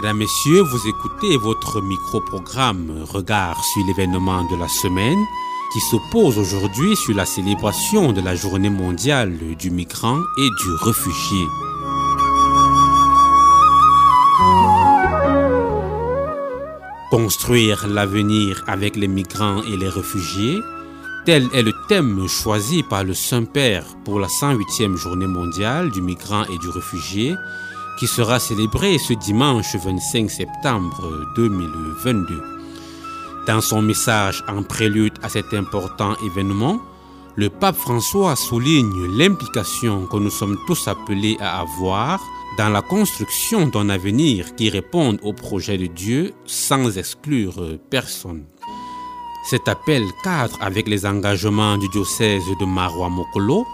Mesdames, Messieurs, vous écoutez votre micro-programme Regard sur l'événement de la semaine qui s'oppose aujourd'hui sur la célébration de la journée mondiale du migrant et du réfugié. Construire l'avenir avec les migrants et les réfugiés, tel est le thème choisi par le Saint-Père pour la 108e journée mondiale du migrant et du réfugié qui sera célébrée ce dimanche 25 septembre 2022. Dans son message en prélude à cet important événement, le pape François souligne l'implication que nous sommes tous appelés à avoir dans la construction d'un avenir qui réponde au projet de Dieu sans exclure personne. Cet appel cadre avec les engagements du diocèse de Marois Mokolo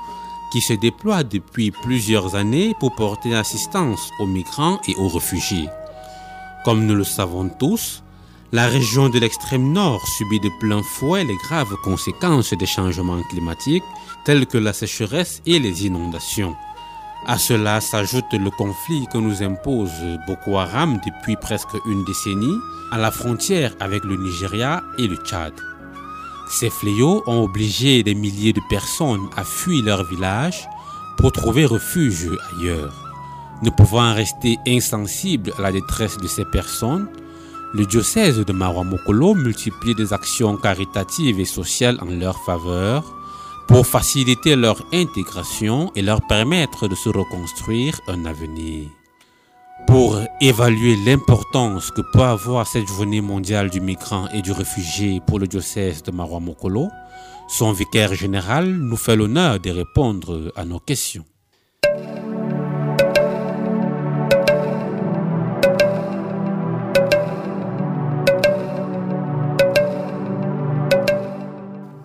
qui se déploie depuis plusieurs années pour porter assistance aux migrants et aux réfugiés. Comme nous le savons tous, la région de l'extrême nord subit de plein fouet les graves conséquences des changements climatiques tels que la sécheresse et les inondations. À cela s'ajoute le conflit que nous impose Boko Haram depuis presque une décennie à la frontière avec le Nigeria et le Tchad. Ces fléaux ont obligé des milliers de personnes à fuir leur village pour trouver refuge ailleurs. Ne pouvant rester insensible à la détresse de ces personnes, le diocèse de Maramokolo multiplie des actions caritatives et sociales en leur faveur pour faciliter leur intégration et leur permettre de se reconstruire un avenir. Pour évaluer l'importance que peut avoir cette journée mondiale du migrant et du réfugié pour le diocèse de Marois-Mokolo, son vicaire général nous fait l'honneur de répondre à nos questions.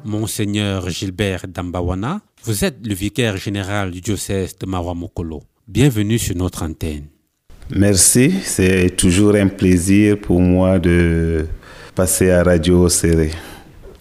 Monseigneur Gilbert Dambawana, vous êtes le vicaire général du diocèse de Marois-Mokolo. Bienvenue sur notre antenne. Merci, c'est toujours un plaisir pour moi de passer à Radio Serré.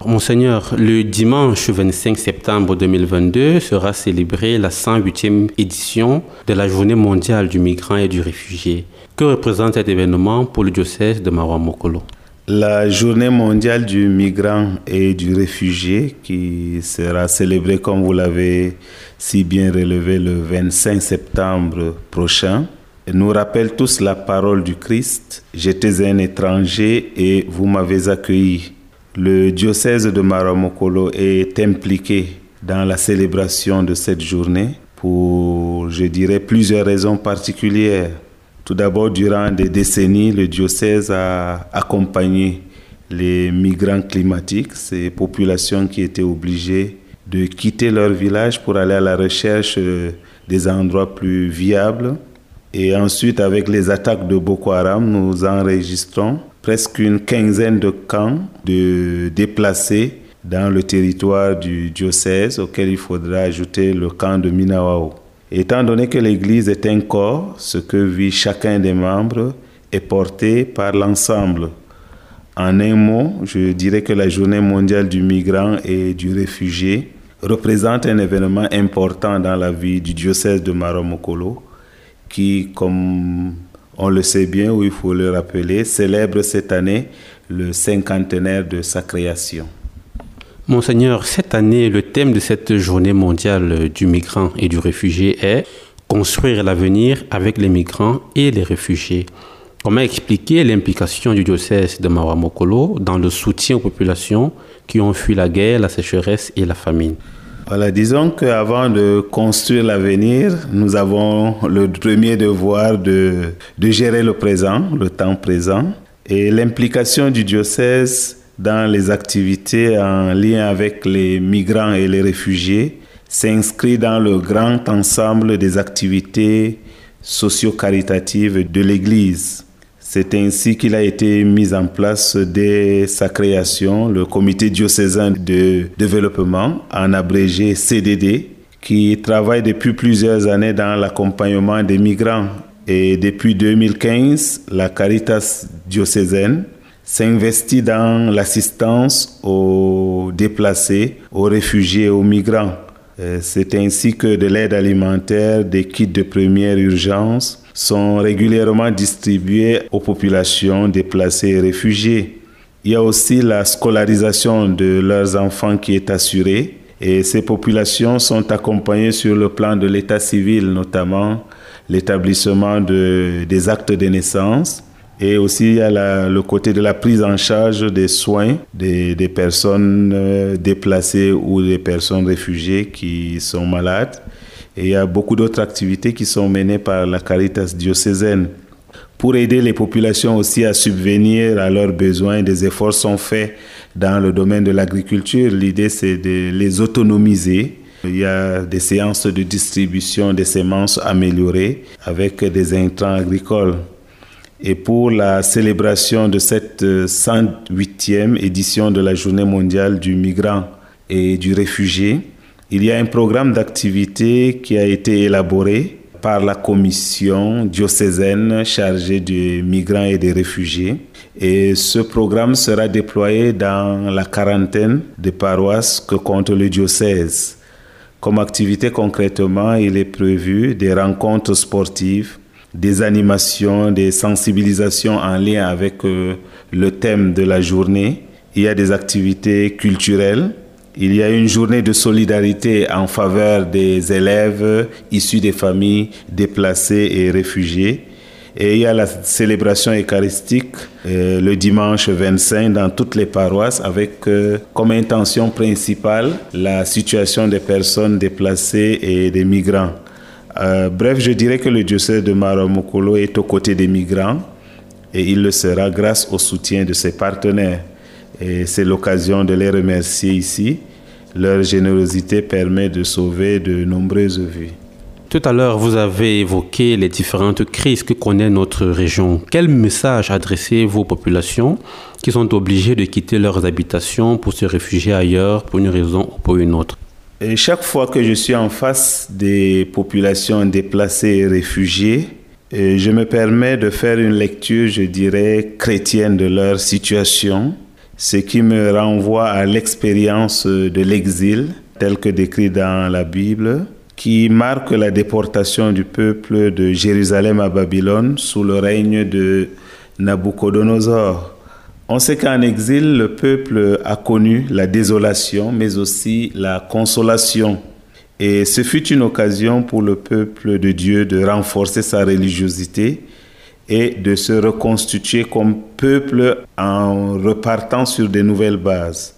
Monseigneur, le dimanche 25 septembre 2022 sera célébrée la 108e édition de la Journée mondiale du migrant et du réfugié. Que représente cet événement pour le diocèse de Marois Mokolo? La Journée mondiale du migrant et du réfugié qui sera célébrée, comme vous l'avez si bien relevé, le 25 septembre prochain nous rappelle tous la parole du Christ. J'étais un étranger et vous m'avez accueilli. Le diocèse de Maramokolo est impliqué dans la célébration de cette journée pour, je dirais, plusieurs raisons particulières. Tout d'abord, durant des décennies, le diocèse a accompagné les migrants climatiques, ces populations qui étaient obligées de quitter leur village pour aller à la recherche des endroits plus viables et ensuite, avec les attaques de Boko Haram, nous enregistrons presque une quinzaine de camps de déplacés dans le territoire du diocèse, auquel il faudra ajouter le camp de Minawao. Étant donné que l'Église est un corps, ce que vit chacun des membres est porté par l'ensemble. En un mot, je dirais que la journée mondiale du migrant et du réfugié représente un événement important dans la vie du diocèse de Maromokolo qui, comme on le sait bien, ou il faut le rappeler, célèbre cette année le cinquantenaire de sa création. Monseigneur, cette année, le thème de cette journée mondiale du migrant et du réfugié est Construire l'avenir avec les migrants et les réfugiés. Comment expliquer l'implication du diocèse de Mawamokolo dans le soutien aux populations qui ont fui la guerre, la sécheresse et la famine voilà, disons qu'avant de construire l'avenir, nous avons le premier devoir de, de gérer le présent, le temps présent, et l'implication du diocèse dans les activités en lien avec les migrants et les réfugiés s'inscrit dans le grand ensemble des activités socio-caritatives de l'Église. C'est ainsi qu'il a été mis en place dès sa création le comité diocésain de développement, en abrégé CDD, qui travaille depuis plusieurs années dans l'accompagnement des migrants. Et depuis 2015, la Caritas diocésaine s'investit dans l'assistance aux déplacés, aux réfugiés aux migrants Euh, c'est ainsi que de l'aide alimentaire, des kits de première urgence sont régulièrement distribués aux populations déplacées et réfugiées. Il y a aussi la scolarisation de leurs enfants qui est assurée et ces populations sont accompagnées sur le plan de l'état civil, notamment l'établissement de, des actes de naissance, et aussi, il y a le côté de la prise en charge des soins des, personnes euh, déplacées ou des personnes réfugiées qui sont malades. Et il y a beaucoup d'autres activités qui sont menées par la Caritas diocésaine. Pour aider les populations aussi à subvenir à leurs besoins, des efforts sont faits dans le domaine de l'agriculture. L'idée, c'est de les autonomiser. Il y a des séances de distribution des semences améliorées avec des intrants agricoles. Et pour la célébration de cette 108e euh, édition de la Journée mondiale du migrant et du réfugié, il y a un programme d'activité qui a été élaboré par la commission diocésaine chargée des migrants et des réfugiés. Et ce programme sera déployé dans la quarantaine de paroisses que compte le diocèse. Comme activité concrètement, il est prévu des rencontres sportives, des animations, des sensibilisations en lien avec euh, le thème de la journée. Il y a des activités culturelles. Il y a une journée de solidarité en faveur des élèves issus des familles déplacées et réfugiés. Et il y a la célébration eucharistique euh, le dimanche 25 dans toutes les paroisses avec euh, comme intention principale la situation des personnes déplacées et des migrants. Euh, bref, je dirais que le diocèse de Maramokolo est aux côtés des migrants et il le sera grâce au soutien de ses partenaires. Et c'est l'occasion de les remercier ici. Leur générosité permet de sauver de nombreuses vies. Tout à l'heure, vous avez évoqué les différentes crises que connaît notre région. Quel message adressez-vous aux populations qui sont obligées de quitter leurs habitations pour se réfugier ailleurs pour une raison ou pour une autre? Et chaque fois que je suis en face des populations déplacées et réfugiées, je me permets de faire une lecture, je dirais, chrétienne de leur situation, ce qui me renvoie à l'expérience de l'exil, tel que décrit dans la Bible, qui marque la déportation du peuple de Jérusalem à Babylone sous le règne de Nabucodonosor. On sait qu'en exil, le peuple a connu la désolation, mais aussi la consolation. Et ce fut une occasion pour le peuple de Dieu de renforcer sa religiosité et de se reconstituer comme peuple en repartant sur de nouvelles bases.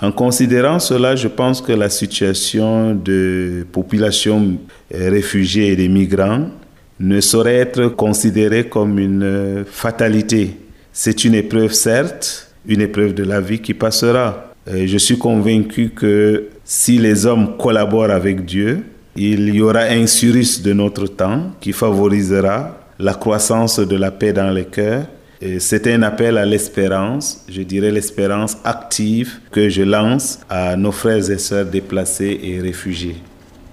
En considérant cela, je pense que la situation de population réfugiée et des migrants ne saurait être considérée comme une fatalité c'est une épreuve, certes, une épreuve de la vie qui passera. je suis convaincu que si les hommes collaborent avec Dieu, il y aura un surus de notre temps qui favorisera la croissance de la paix dans les cœurs. C'est un appel à l'espérance, je dirais l'espérance active que je lance à nos frères et sœurs déplacés et réfugiés.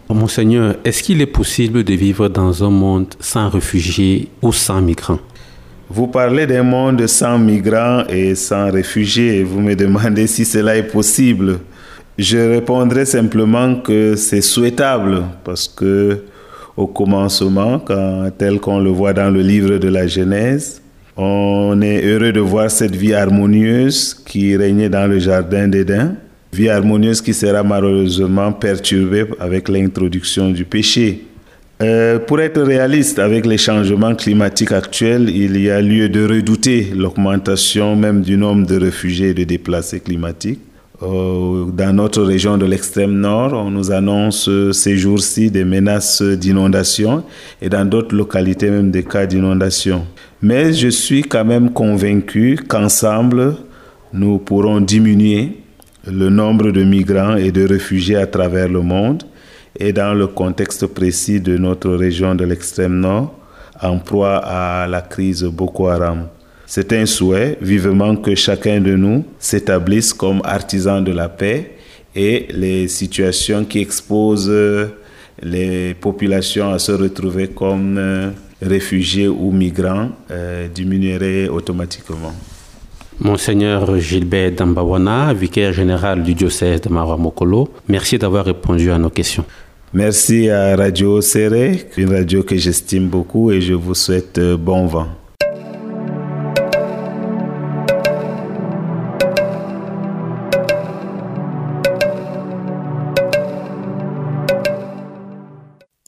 Monseigneur, est-ce qu'il est possible de vivre dans un monde sans réfugiés ou sans migrants? Vous parlez d'un monde sans migrants et sans réfugiés. Vous me demandez si cela est possible. Je répondrai simplement que c'est souhaitable parce que au commencement, tel qu'on le voit dans le livre de la Genèse, on est heureux de voir cette vie harmonieuse qui régnait dans le jardin d'Éden, vie harmonieuse qui sera malheureusement perturbée avec l'introduction du péché. Euh, pour être réaliste avec les changements climatiques actuels, il y a lieu de redouter l'augmentation même du nombre de réfugiés et de déplacés climatiques. Euh, dans notre région de l'extrême nord, on nous annonce ces jours-ci des menaces d'inondation et dans d'autres localités même des cas d'inondation. Mais je suis quand même convaincu qu'ensemble, nous pourrons diminuer le nombre de migrants et de réfugiés à travers le monde et dans le contexte précis de notre région de l'extrême nord, en proie à la crise Boko Haram. C'est un souhait vivement que chacun de nous s'établisse comme artisan de la paix et les situations qui exposent les populations à se retrouver comme euh, réfugiés ou migrants euh, diminueraient automatiquement. Monseigneur Gilbert Dambawana, vicaire général du diocèse de Maramokolo, merci d'avoir répondu à nos questions. Merci à Radio Serré, une radio que j'estime beaucoup et je vous souhaite euh, bon vent.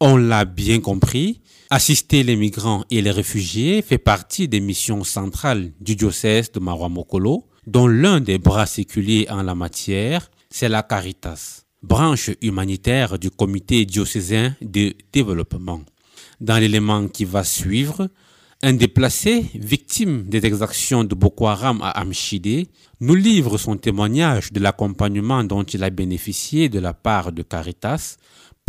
On l'a bien compris, assister les migrants et les réfugiés fait partie des missions centrales du diocèse de Maramokolo, dont l'un des bras séculiers en la matière, c'est la Caritas branche humanitaire du comité diocésain de développement. Dans l'élément qui va suivre, un déplacé, victime des exactions de Boko Haram à Amchide, nous livre son témoignage de l'accompagnement dont il a bénéficié de la part de Caritas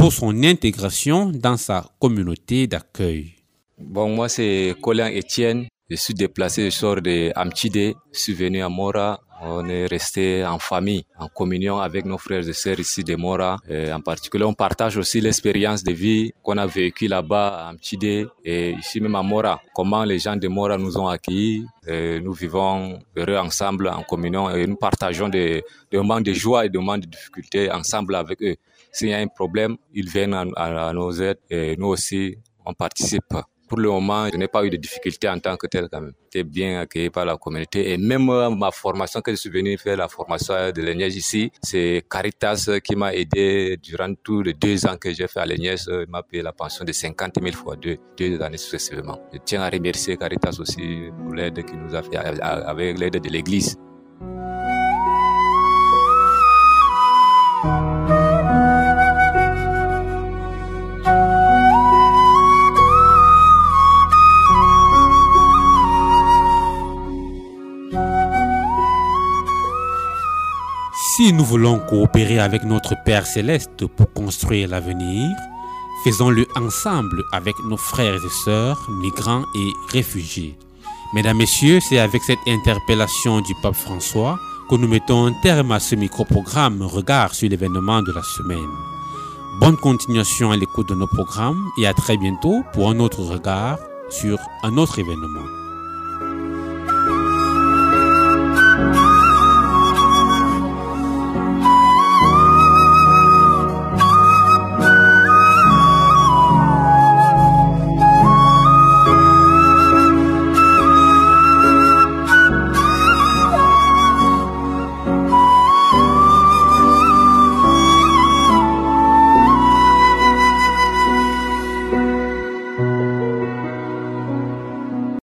pour son intégration dans sa communauté d'accueil. Bon, moi c'est Colin Etienne, je suis déplacé, je sors de Amchide, je suis venu à Mora on est resté en famille, en communion avec nos frères et sœurs ici de Mora. Et en particulier, on partage aussi l'expérience de vie qu'on a vécue là-bas à Mtide et ici même à Mora. Comment les gens de Mora nous ont accueillis. Et nous vivons heureux ensemble en communion et nous partageons des, moments de joie et des moments de difficulté ensemble avec eux. S'il y a un problème, ils viennent à, à nos aides et nous aussi, on participe pour le moment, je n'ai pas eu de difficultés en tant que tel quand même. J'étais bien accueilli par la communauté et même euh, ma formation que je suis venu faire, la formation de l'ENIES ici, c'est Caritas qui m'a aidé durant tous les deux ans que j'ai fait à l'ENIES. Il m'a payé la pension de 50 000 fois deux, deux années successivement. Je tiens à remercier Caritas aussi pour l'aide qu'il nous a fait avec l'aide de l'Église. Si nous voulons coopérer avec notre Père céleste pour construire l'avenir, faisons-le ensemble avec nos frères et sœurs, migrants et réfugiés. Mesdames, Messieurs, c'est avec cette interpellation du pape François que nous mettons un terme à ce micro-programme Regard sur l'événement de la semaine. Bonne continuation à l'écoute de nos programmes et à très bientôt pour un autre regard sur un autre événement.